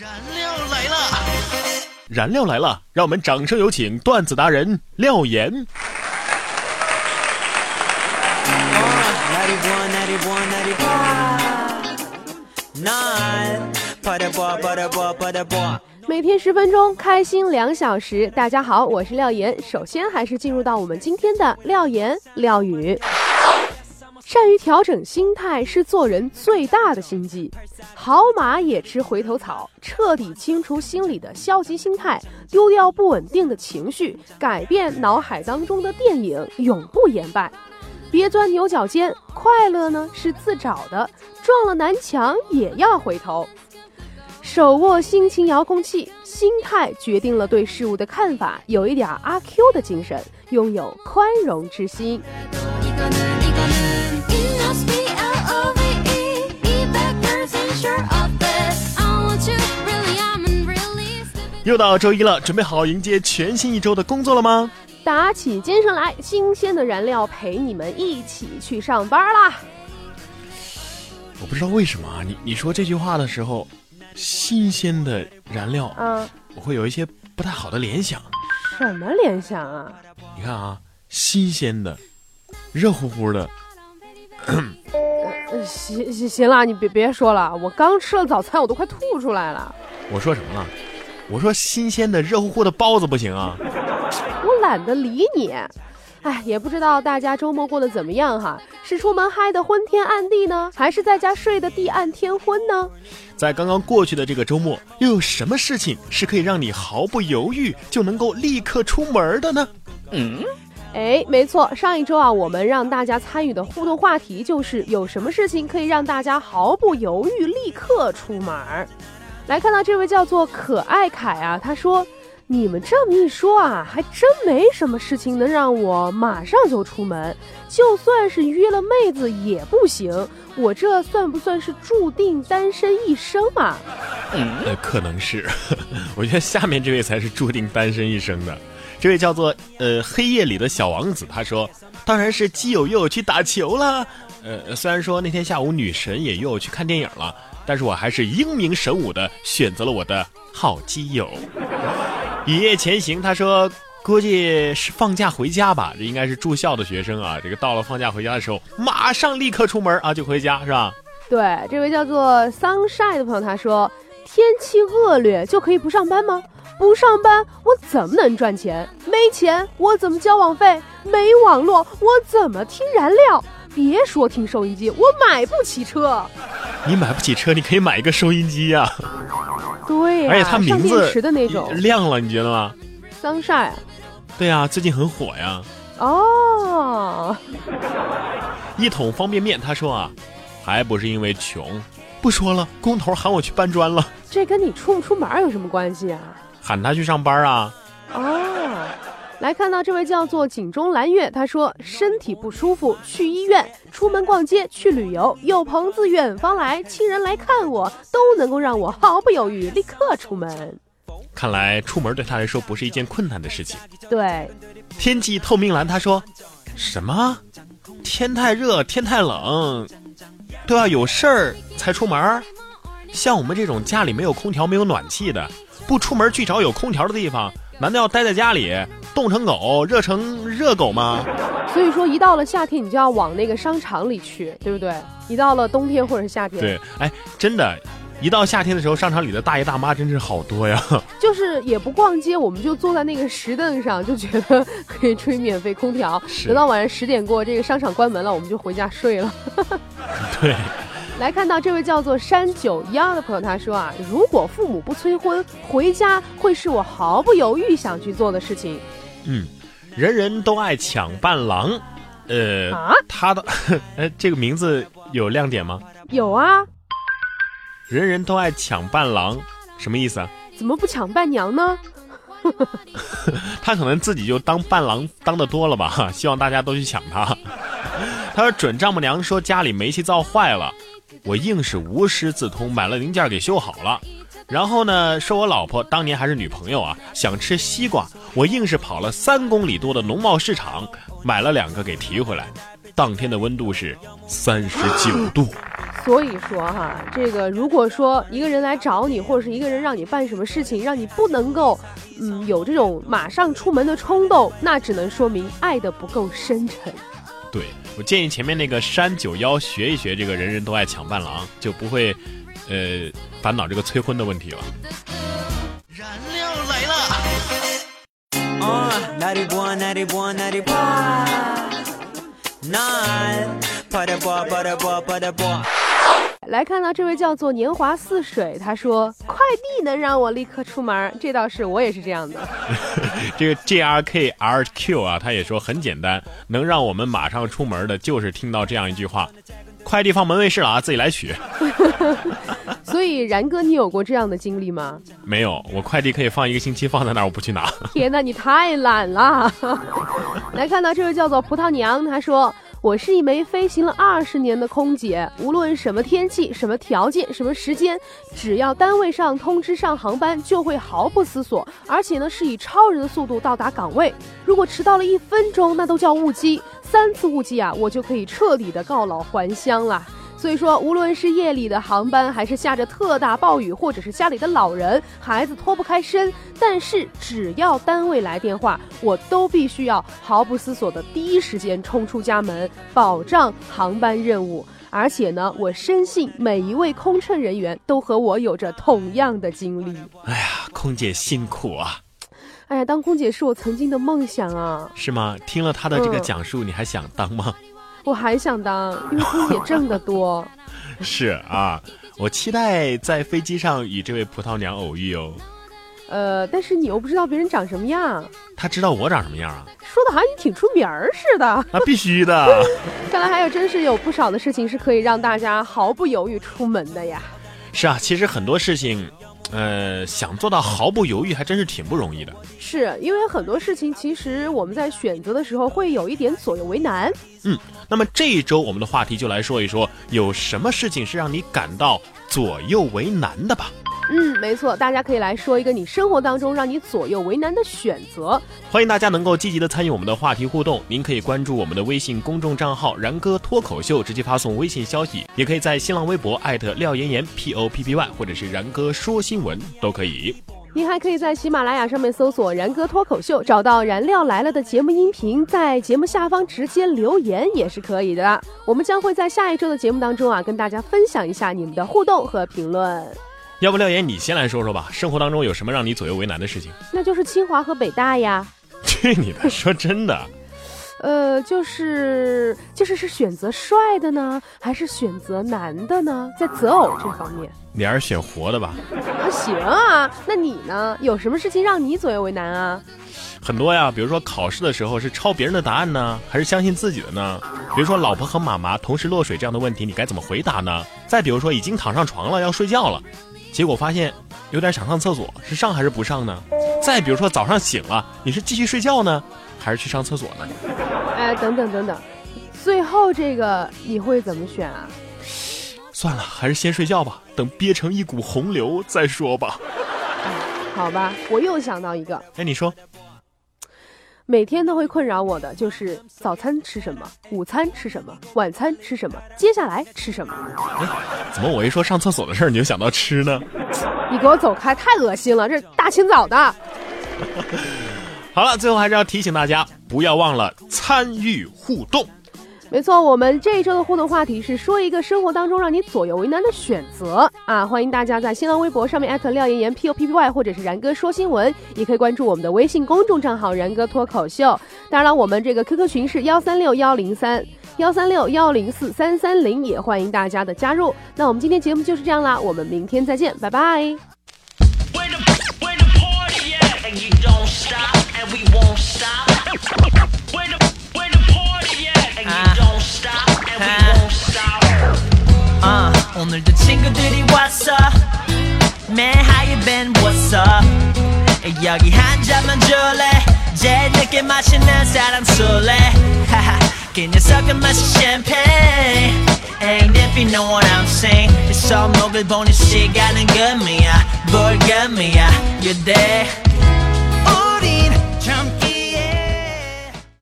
燃料来了，燃料来了，让我们掌声有请段子达人廖岩。每天十分钟，开心两小时。大家好，我是廖岩。首先还是进入到我们今天的廖岩廖语。善于调整心态是做人最大的心计。好马也吃回头草，彻底清除心里的消极心态，丢掉不稳定的情绪，改变脑海当中的电影，永不言败。别钻牛角尖，快乐呢是自找的，撞了南墙也要回头。手握心情遥控器，心态决定了对事物的看法。有一点阿 Q 的精神，拥有宽容之心。又到周一了，准备好迎接全新一周的工作了吗？打起精神来，新鲜的燃料陪你们一起去上班啦！我不知道为什么啊，你你说这句话的时候。新鲜的燃料，嗯，我会有一些不太好的联想。什么联想啊？你看啊，新鲜的，热乎乎的。行行行了，你别别说了，我刚吃了早餐，我都快吐出来了。我说什么了？我说新鲜的热乎乎的包子不行啊。我懒得理你。哎，也不知道大家周末过得怎么样哈？是出门嗨的昏天暗地呢，还是在家睡得地暗天昏呢？在刚刚过去的这个周末，又有什么事情是可以让你毫不犹豫就能够立刻出门的呢？嗯，哎，没错，上一周啊，我们让大家参与的互动话题就是有什么事情可以让大家毫不犹豫立刻出门？来看到这位叫做可爱凯啊，他说。你们这么一说啊，还真没什么事情能让我马上就出门。就算是约了妹子也不行。我这算不算是注定单身一生啊？呃，可能是。我觉得下面这位才是注定单身一生的。这位叫做呃黑夜里的小王子，他说：“当然是基友约我去打球了。呃，虽然说那天下午女神也约我去看电影了，但是我还是英明神武的选择了我的好基友。”一夜前行，他说估计是放假回家吧，这应该是住校的学生啊。这个到了放假回家的时候，马上立刻出门啊，就回家是吧？对，这位叫做 sunshine 的朋友他说，天气恶劣就可以不上班吗？不上班我怎么能赚钱？没钱我怎么交网费？没网络我怎么听燃料？别说听收音机，我买不起车。你买不起车，你可以买一个收音机呀。对，而且它名字亮了，你觉得吗？Sunshine。对呀，最近很火呀。哦。一桶方便面，他说啊，还不是因为穷。不说了，工头喊我去搬砖了。这跟你出不出门有什么关系啊？喊他去上班啊。哦。来看到这位叫做井中蓝月，他说身体不舒服去医院，出门逛街去旅游，有朋自远方来，亲人来看我，都能够让我毫不犹豫立刻出门。看来出门对他来说不是一件困难的事情。对，天气透明蓝，他说什么？天太热，天太冷，都要有事儿才出门。像我们这种家里没有空调、没有暖气的，不出门去找有空调的地方。难道要待在家里冻成狗、热成热狗吗？所以说，一到了夏天，你就要往那个商场里去，对不对？一到了冬天或者是夏天，对，哎，真的，一到夏天的时候，商场里的大爷大妈真是好多呀。就是也不逛街，我们就坐在那个石凳上，就觉得可以吹免费空调。等到晚上十点过，这个商场关门了，我们就回家睡了。对。来看到这位叫做山九幺的朋友，他说啊，如果父母不催婚，回家会是我毫不犹豫想去做的事情。嗯，人人都爱抢伴郎，呃，他的，哎，这个名字有亮点吗？有啊。人人都爱抢伴郎，什么意思啊？怎么不抢伴娘呢？他可能自己就当伴郎当的多了吧，希望大家都去抢他。他说准丈母娘说家里煤气灶坏了。我硬是无师自通买了零件给修好了，然后呢，说我老婆当年还是女朋友啊，想吃西瓜，我硬是跑了三公里多的农贸市场买了两个给提回来。当天的温度是三十九度，所以说哈，这个如果说一个人来找你，或者是一个人让你办什么事情，让你不能够，嗯，有这种马上出门的冲动，那只能说明爱的不够深沉。对我建议前面那个山九幺学一学这个人人都爱抢伴郎，就不会，呃，烦恼这个催婚的问题了。燃料来了。来看到这位叫做年华似水，他说快递能让我立刻出门，这倒是我也是这样的。这个 J R K R Q 啊，他也说很简单，能让我们马上出门的，就是听到这样一句话：快递放门卫室了啊，自己来取。所以然哥，你有过这样的经历吗？没有，我快递可以放一个星期放在那儿，我不去拿。天哪，你太懒了。来看到这位叫做葡萄娘，她说。我是一枚飞行了二十年的空姐，无论什么天气、什么条件、什么时间，只要单位上通知上航班，就会毫不思索，而且呢是以超人的速度到达岗位。如果迟到了一分钟，那都叫误机，三次误机啊，我就可以彻底的告老还乡了。所以说，无论是夜里的航班，还是下着特大暴雨，或者是家里的老人、孩子脱不开身，但是只要单位来电话，我都必须要毫不思索的第一时间冲出家门，保障航班任务。而且呢，我深信每一位空乘人员都和我有着同样的经历。哎呀，空姐辛苦啊！哎呀，当空姐是我曾经的梦想啊！是吗？听了她的这个讲述，你还想当吗？我还想当，因为空姐挣得多。是啊，我期待在飞机上与这位葡萄娘偶遇哦。呃，但是你又不知道别人长什么样。他知道我长什么样啊？说的好像你挺出名儿似的。那必须的。看来还有真是有不少的事情是可以让大家毫不犹豫出门的呀。是啊，其实很多事情。呃，想做到毫不犹豫，还真是挺不容易的。是因为很多事情，其实我们在选择的时候会有一点左右为难。嗯，那么这一周我们的话题就来说一说，有什么事情是让你感到左右为难的吧。嗯，没错，大家可以来说一个你生活当中让你左右为难的选择。欢迎大家能够积极的参与我们的话题互动。您可以关注我们的微信公众账号“然哥脱口秀”，直接发送微信消息；也可以在新浪微博艾特廖岩岩 P O P P Y，或者是然哥说新闻都可以。您还可以在喜马拉雅上面搜索“然哥脱口秀”，找到“燃料来了”的节目音频，在节目下方直接留言也是可以的。我们将会在下一周的节目当中啊，跟大家分享一下你们的互动和评论。要不廖岩，你先来说说吧。生活当中有什么让你左右为难的事情？那就是清华和北大呀。去你的！说真的。呃，就是就是是选择帅的呢，还是选择男的呢？在择偶这方面，你还是选活的吧。啊，行啊。那你呢？有什么事情让你左右为难啊？很多呀，比如说考试的时候是抄别人的答案呢，还是相信自己的呢？比如说老婆和妈妈同时落水这样的问题，你该怎么回答呢？再比如说已经躺上床了要睡觉了。结果发现有点想上厕所，是上还是不上呢？再比如说早上醒了，你是继续睡觉呢，还是去上厕所呢？哎，等等等等，最后这个你会怎么选啊？算了，还是先睡觉吧，等憋成一股洪流再说吧。好吧，我又想到一个。哎，你说。每天都会困扰我的就是早餐吃什么，午餐吃什么，晚餐吃什么，接下来吃什么？哎，怎么我一说上厕所的事儿，你就想到吃呢？你给我走开，太恶心了！这大清早的。好了，最后还是要提醒大家，不要忘了参与互动。没错，我们这一周的互动话题是说一个生活当中让你左右为难的选择啊！欢迎大家在新浪微博上面艾特廖岩岩 P O P P Y，或者是然哥说新闻，也可以关注我们的微信公众账号然哥脱口秀。当然了，我们这个 Q Q 群是幺三六幺零三幺三六幺零四三三零，也欢迎大家的加入。那我们今天节目就是这样啦，我们明天再见，拜拜。uh, 오늘도 친구들이 왔어 Man how you been what's up 여기 한 잔만 줄래 제일 늦게 마시는 사람 술래 그 녀석은 마시 champagne Ain't if you know what I'm saying 이 손목을 보는 시간은 금이야 뭘 금이야 You're there 우린 참